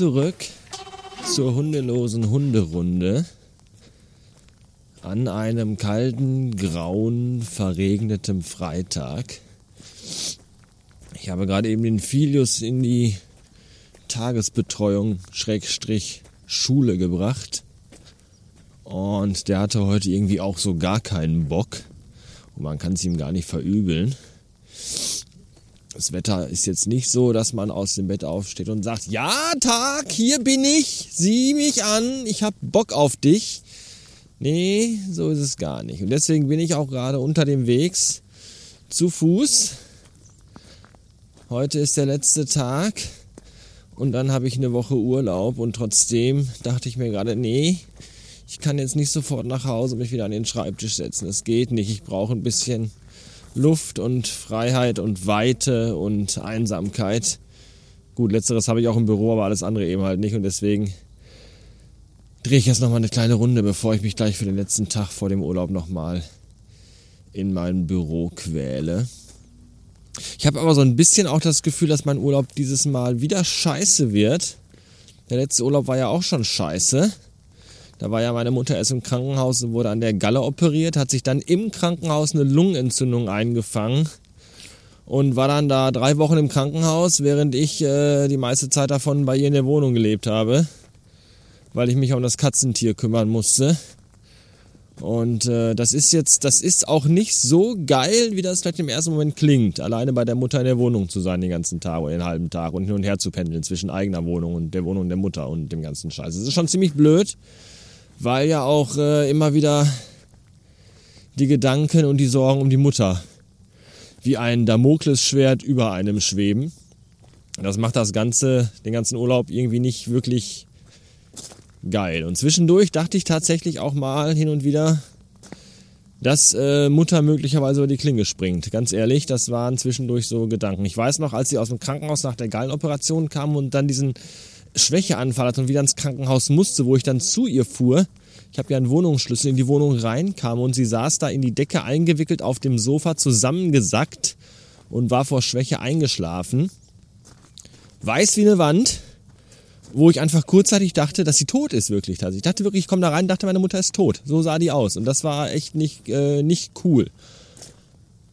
zurück zur hundelosen Hunderunde an einem kalten, grauen, verregnetem Freitag. Ich habe gerade eben den Filius in die Tagesbetreuung Schrägstrich Schule gebracht. Und der hatte heute irgendwie auch so gar keinen Bock. Und man kann es ihm gar nicht verübeln. Das Wetter ist jetzt nicht so, dass man aus dem Bett aufsteht und sagt, ja, Tag, hier bin ich, sieh mich an, ich hab Bock auf dich. Nee, so ist es gar nicht. Und deswegen bin ich auch gerade unter dem Wegs zu Fuß. Heute ist der letzte Tag und dann habe ich eine Woche Urlaub und trotzdem dachte ich mir gerade, nee, ich kann jetzt nicht sofort nach Hause mich wieder an den Schreibtisch setzen. Das geht nicht. Ich brauche ein bisschen Luft und Freiheit und Weite und Einsamkeit. Gut, letzteres habe ich auch im Büro, aber alles andere eben halt nicht und deswegen drehe ich jetzt nochmal eine kleine Runde, bevor ich mich gleich für den letzten Tag vor dem Urlaub nochmal in mein Büro quäle. Ich habe aber so ein bisschen auch das Gefühl, dass mein Urlaub dieses Mal wieder scheiße wird. Der letzte Urlaub war ja auch schon scheiße. Da war ja meine Mutter erst im Krankenhaus und wurde an der Galle operiert, hat sich dann im Krankenhaus eine Lungenentzündung eingefangen und war dann da drei Wochen im Krankenhaus, während ich äh, die meiste Zeit davon bei ihr in der Wohnung gelebt habe, weil ich mich um das Katzentier kümmern musste. Und äh, das ist jetzt, das ist auch nicht so geil, wie das vielleicht im ersten Moment klingt, alleine bei der Mutter in der Wohnung zu sein den ganzen Tag oder den halben Tag und hin und her zu pendeln zwischen eigener Wohnung und der Wohnung der Mutter und dem ganzen Scheiß. Das ist schon ziemlich blöd weil ja auch äh, immer wieder die Gedanken und die Sorgen um die Mutter wie ein Damoklesschwert über einem schweben. Das macht das Ganze, den ganzen Urlaub irgendwie nicht wirklich geil. Und zwischendurch dachte ich tatsächlich auch mal hin und wieder, dass äh, Mutter möglicherweise über die Klinge springt. Ganz ehrlich, das waren zwischendurch so Gedanken. Ich weiß noch, als sie aus dem Krankenhaus nach der Gallenoperation kam und dann diesen Schwächeanfall hatte und wieder ins Krankenhaus musste, wo ich dann zu ihr fuhr. Ich habe ja einen Wohnungsschlüssel in die Wohnung reinkam und sie saß da in die Decke eingewickelt auf dem Sofa zusammengesackt und war vor Schwäche eingeschlafen. Weiß wie eine Wand, wo ich einfach kurzzeitig dachte, dass sie tot ist wirklich. Also ich dachte wirklich, ich komme da rein, dachte meine Mutter ist tot. So sah die aus und das war echt nicht, äh, nicht cool.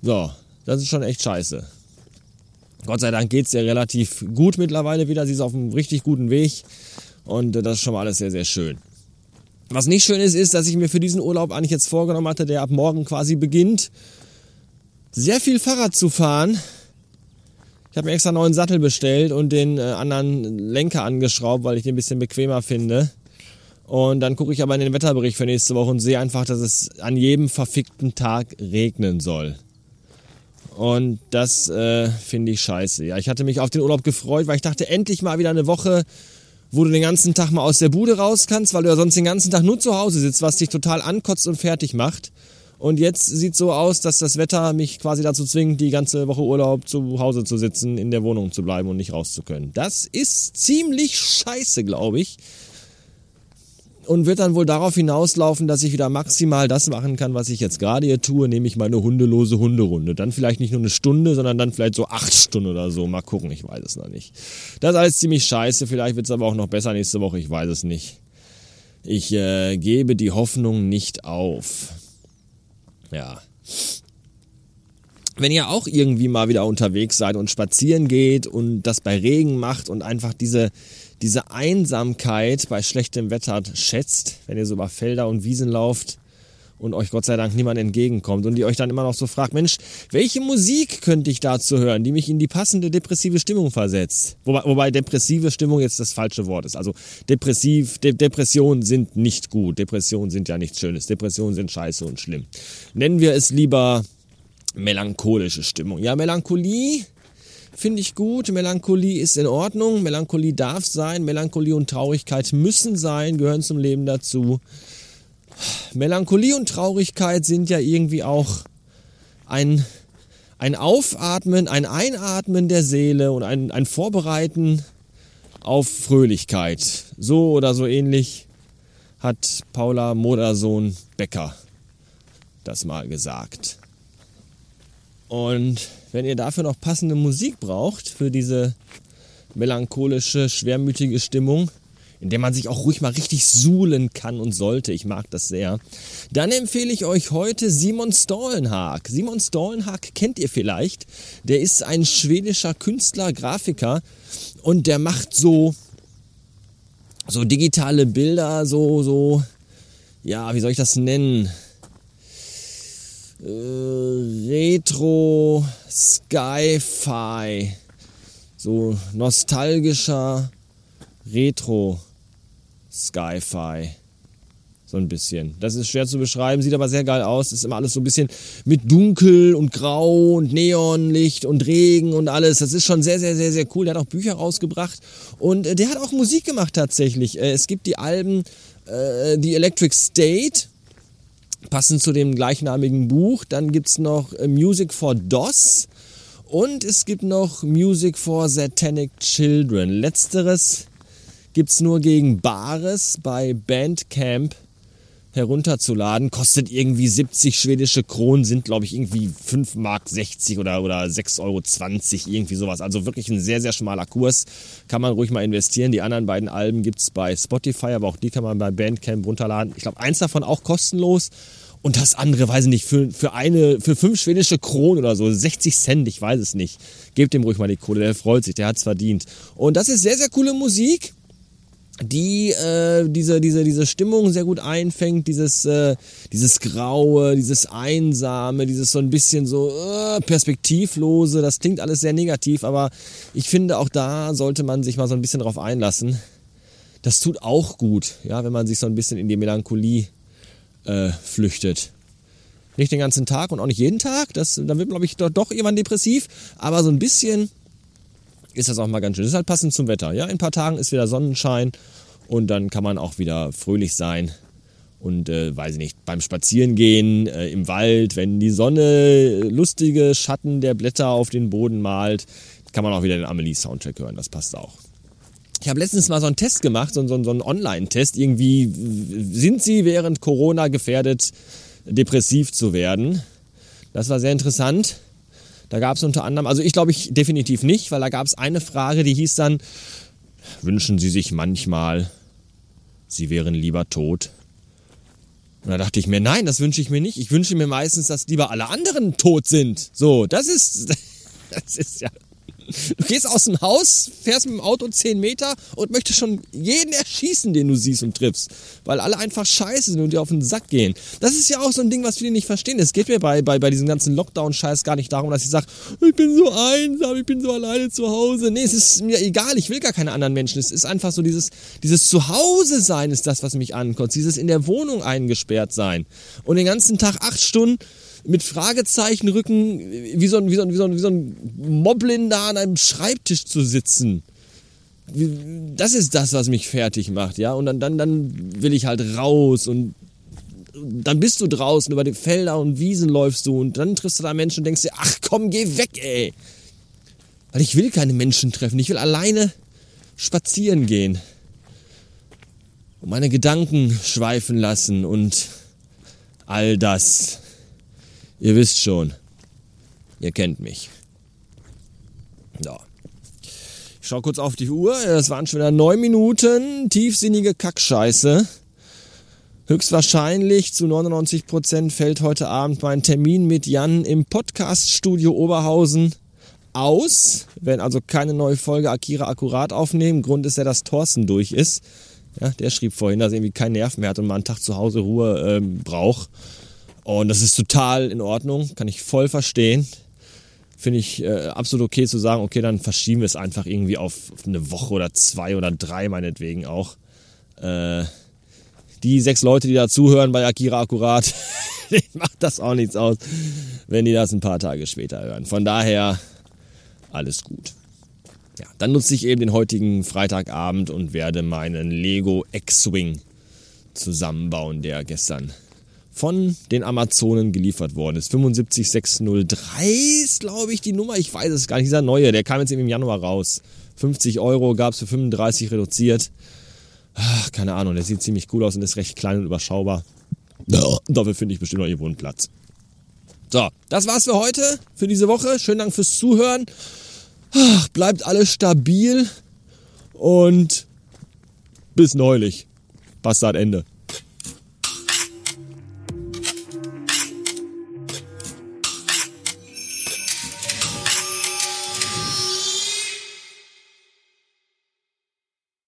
So, das ist schon echt scheiße. Gott sei Dank geht es ihr relativ gut mittlerweile wieder. Sie ist auf einem richtig guten Weg. Und äh, das ist schon mal alles sehr, sehr schön. Was nicht schön ist, ist, dass ich mir für diesen Urlaub eigentlich jetzt vorgenommen hatte, der ab morgen quasi beginnt, sehr viel Fahrrad zu fahren. Ich habe mir extra einen neuen Sattel bestellt und den äh, anderen Lenker angeschraubt, weil ich den ein bisschen bequemer finde. Und dann gucke ich aber in den Wetterbericht für nächste Woche und sehe einfach, dass es an jedem verfickten Tag regnen soll. Und das äh, finde ich scheiße. Ja, ich hatte mich auf den Urlaub gefreut, weil ich dachte, endlich mal wieder eine Woche, wo du den ganzen Tag mal aus der Bude raus kannst, weil du ja sonst den ganzen Tag nur zu Hause sitzt, was dich total ankotzt und fertig macht. Und jetzt sieht so aus, dass das Wetter mich quasi dazu zwingt, die ganze Woche Urlaub zu Hause zu sitzen, in der Wohnung zu bleiben und nicht raus zu können. Das ist ziemlich scheiße, glaube ich und wird dann wohl darauf hinauslaufen, dass ich wieder maximal das machen kann, was ich jetzt gerade hier tue, nämlich meine hundelose Hunderunde. Dann vielleicht nicht nur eine Stunde, sondern dann vielleicht so acht Stunden oder so. Mal gucken, ich weiß es noch nicht. Das ist alles ziemlich scheiße, vielleicht wird es aber auch noch besser nächste Woche, ich weiß es nicht. Ich äh, gebe die Hoffnung nicht auf. Ja. Wenn ihr auch irgendwie mal wieder unterwegs seid und spazieren geht und das bei Regen macht und einfach diese diese Einsamkeit bei schlechtem Wetter schätzt, wenn ihr so über Felder und Wiesen lauft und euch Gott sei Dank niemand entgegenkommt und ihr euch dann immer noch so fragt, Mensch, welche Musik könnte ich dazu hören, die mich in die passende depressive Stimmung versetzt? Wobei, wobei depressive Stimmung jetzt das falsche Wort ist. Also depressiv, De Depressionen sind nicht gut. Depressionen sind ja nichts Schönes. Depressionen sind scheiße und schlimm. Nennen wir es lieber melancholische Stimmung. Ja, Melancholie finde ich gut. Melancholie ist in Ordnung. Melancholie darf sein. Melancholie und Traurigkeit müssen sein, gehören zum Leben dazu. Melancholie und Traurigkeit sind ja irgendwie auch ein, ein Aufatmen, ein Einatmen der Seele und ein, ein Vorbereiten auf Fröhlichkeit. So oder so ähnlich hat Paula Modersohn Becker das mal gesagt. Und wenn ihr dafür noch passende Musik braucht, für diese melancholische, schwermütige Stimmung, in der man sich auch ruhig mal richtig suhlen kann und sollte. Ich mag das sehr. Dann empfehle ich euch heute Simon Stollenhag. Simon Stollenhag kennt ihr vielleicht. Der ist ein schwedischer Künstler, Grafiker und der macht so so digitale Bilder, so so ja, wie soll ich das nennen? Retro Sci-Fi. So nostalgischer Retro Sci-Fi. So ein bisschen. Das ist schwer zu beschreiben, sieht aber sehr geil aus. Ist immer alles so ein bisschen mit Dunkel und Grau und Neonlicht und Regen und alles. Das ist schon sehr, sehr, sehr, sehr cool. Der hat auch Bücher rausgebracht und äh, der hat auch Musik gemacht tatsächlich. Äh, es gibt die Alben äh, The Electric State, passend zu dem gleichnamigen Buch. Dann gibt es noch Music for DOS und es gibt noch Music for Satanic Children. Letzteres gibt es nur gegen Bares bei Bandcamp herunterzuladen. Kostet irgendwie 70 schwedische Kronen, sind glaube ich irgendwie 5 Mark 60 oder, oder 6,20 Euro, irgendwie sowas. Also wirklich ein sehr, sehr schmaler Kurs. Kann man ruhig mal investieren. Die anderen beiden Alben gibt es bei Spotify, aber auch die kann man bei Bandcamp runterladen. Ich glaube, eins davon auch kostenlos. Und das andere, weiß ich nicht, für, für eine, für fünf schwedische Kronen oder so, 60 Cent, ich weiß es nicht. Gebt dem ruhig mal die Kohle, der freut sich, der hat es verdient. Und das ist sehr, sehr coole Musik die äh, diese, diese, diese Stimmung sehr gut einfängt, dieses, äh, dieses Graue, dieses Einsame, dieses so ein bisschen so äh, Perspektivlose, das klingt alles sehr negativ, aber ich finde auch da sollte man sich mal so ein bisschen drauf einlassen. Das tut auch gut, ja, wenn man sich so ein bisschen in die Melancholie äh, flüchtet. Nicht den ganzen Tag und auch nicht jeden Tag, das, dann wird, glaube ich, doch, doch irgendwann depressiv, aber so ein bisschen ist das auch mal ganz schön. Das ist halt passend zum Wetter. Ja, in ein paar Tagen ist wieder Sonnenschein und dann kann man auch wieder fröhlich sein. Und äh, weiß ich nicht, beim Spazierengehen äh, im Wald, wenn die Sonne lustige Schatten der Blätter auf den Boden malt, kann man auch wieder den Amelie-Soundtrack hören. Das passt auch. Ich habe letztens mal so einen Test gemacht, so, so, so einen Online-Test. Irgendwie sind Sie während Corona gefährdet, depressiv zu werden. Das war sehr interessant. Da gab es unter anderem, also ich glaube ich definitiv nicht, weil da gab es eine Frage, die hieß dann, wünschen Sie sich manchmal, Sie wären lieber tot? Und da dachte ich mir, nein, das wünsche ich mir nicht. Ich wünsche mir meistens, dass lieber alle anderen tot sind. So, das ist, das ist ja Du gehst aus dem Haus, fährst mit dem Auto 10 Meter und möchtest schon jeden erschießen, den du siehst und triffst. Weil alle einfach scheiße sind und dir auf den Sack gehen. Das ist ja auch so ein Ding, was viele nicht verstehen. Es geht mir bei, bei, bei diesem ganzen Lockdown-Scheiß gar nicht darum, dass ich sage, ich bin so einsam, ich bin so alleine zu Hause. Nee, es ist mir egal, ich will gar keine anderen Menschen. Es ist einfach so dieses, dieses Zuhause sein ist das, was mich ankotzt. Dieses in der Wohnung eingesperrt sein. Und den ganzen Tag acht Stunden mit Fragezeichenrücken wie so ein, wie so ein, wie so ein, wie so ein Moblin da an einem Schreibtisch zu sitzen. Das ist das, was mich fertig macht, ja. Und dann, dann, dann will ich halt raus und dann bist du draußen über die Felder und Wiesen läufst du und dann triffst du da Menschen und denkst dir, ach komm, geh weg, ey. Weil ich will keine Menschen treffen, ich will alleine spazieren gehen. Und meine Gedanken schweifen lassen und all das. Ihr wisst schon, ihr kennt mich. Ja. Ich schau kurz auf die Uhr. Es waren schon wieder neun Minuten. Tiefsinnige Kackscheiße. Höchstwahrscheinlich zu 99 Prozent fällt heute Abend mein Termin mit Jan im Podcaststudio Oberhausen aus. Wir werden also keine neue Folge Akira akkurat aufnehmen. Grund ist ja, dass Thorsten durch ist. Ja, der schrieb vorhin, dass er irgendwie keinen Nerv mehr hat und mal einen Tag zu Hause Ruhe ähm, braucht. Und das ist total in Ordnung, kann ich voll verstehen. Finde ich äh, absolut okay zu sagen, okay, dann verschieben wir es einfach irgendwie auf, auf eine Woche oder zwei oder drei meinetwegen auch. Äh, die sechs Leute, die da zuhören bei Akira Akkurat, macht das auch nichts aus, wenn die das ein paar Tage später hören. Von daher alles gut. Ja, dann nutze ich eben den heutigen Freitagabend und werde meinen Lego X-Wing zusammenbauen, der gestern von den Amazonen geliefert worden ist. 75603 ist, glaube ich, die Nummer. Ich weiß es gar nicht. Dieser neue, der kam jetzt eben im Januar raus. 50 Euro gab es für 35 reduziert. Ach, keine Ahnung, der sieht ziemlich cool aus und ist recht klein und überschaubar. Dafür finde ich bestimmt noch irgendwo einen Platz. So, das war's für heute, für diese Woche. Schönen Dank fürs Zuhören. Ach, bleibt alles stabil. Und bis neulich. Bastard Ende.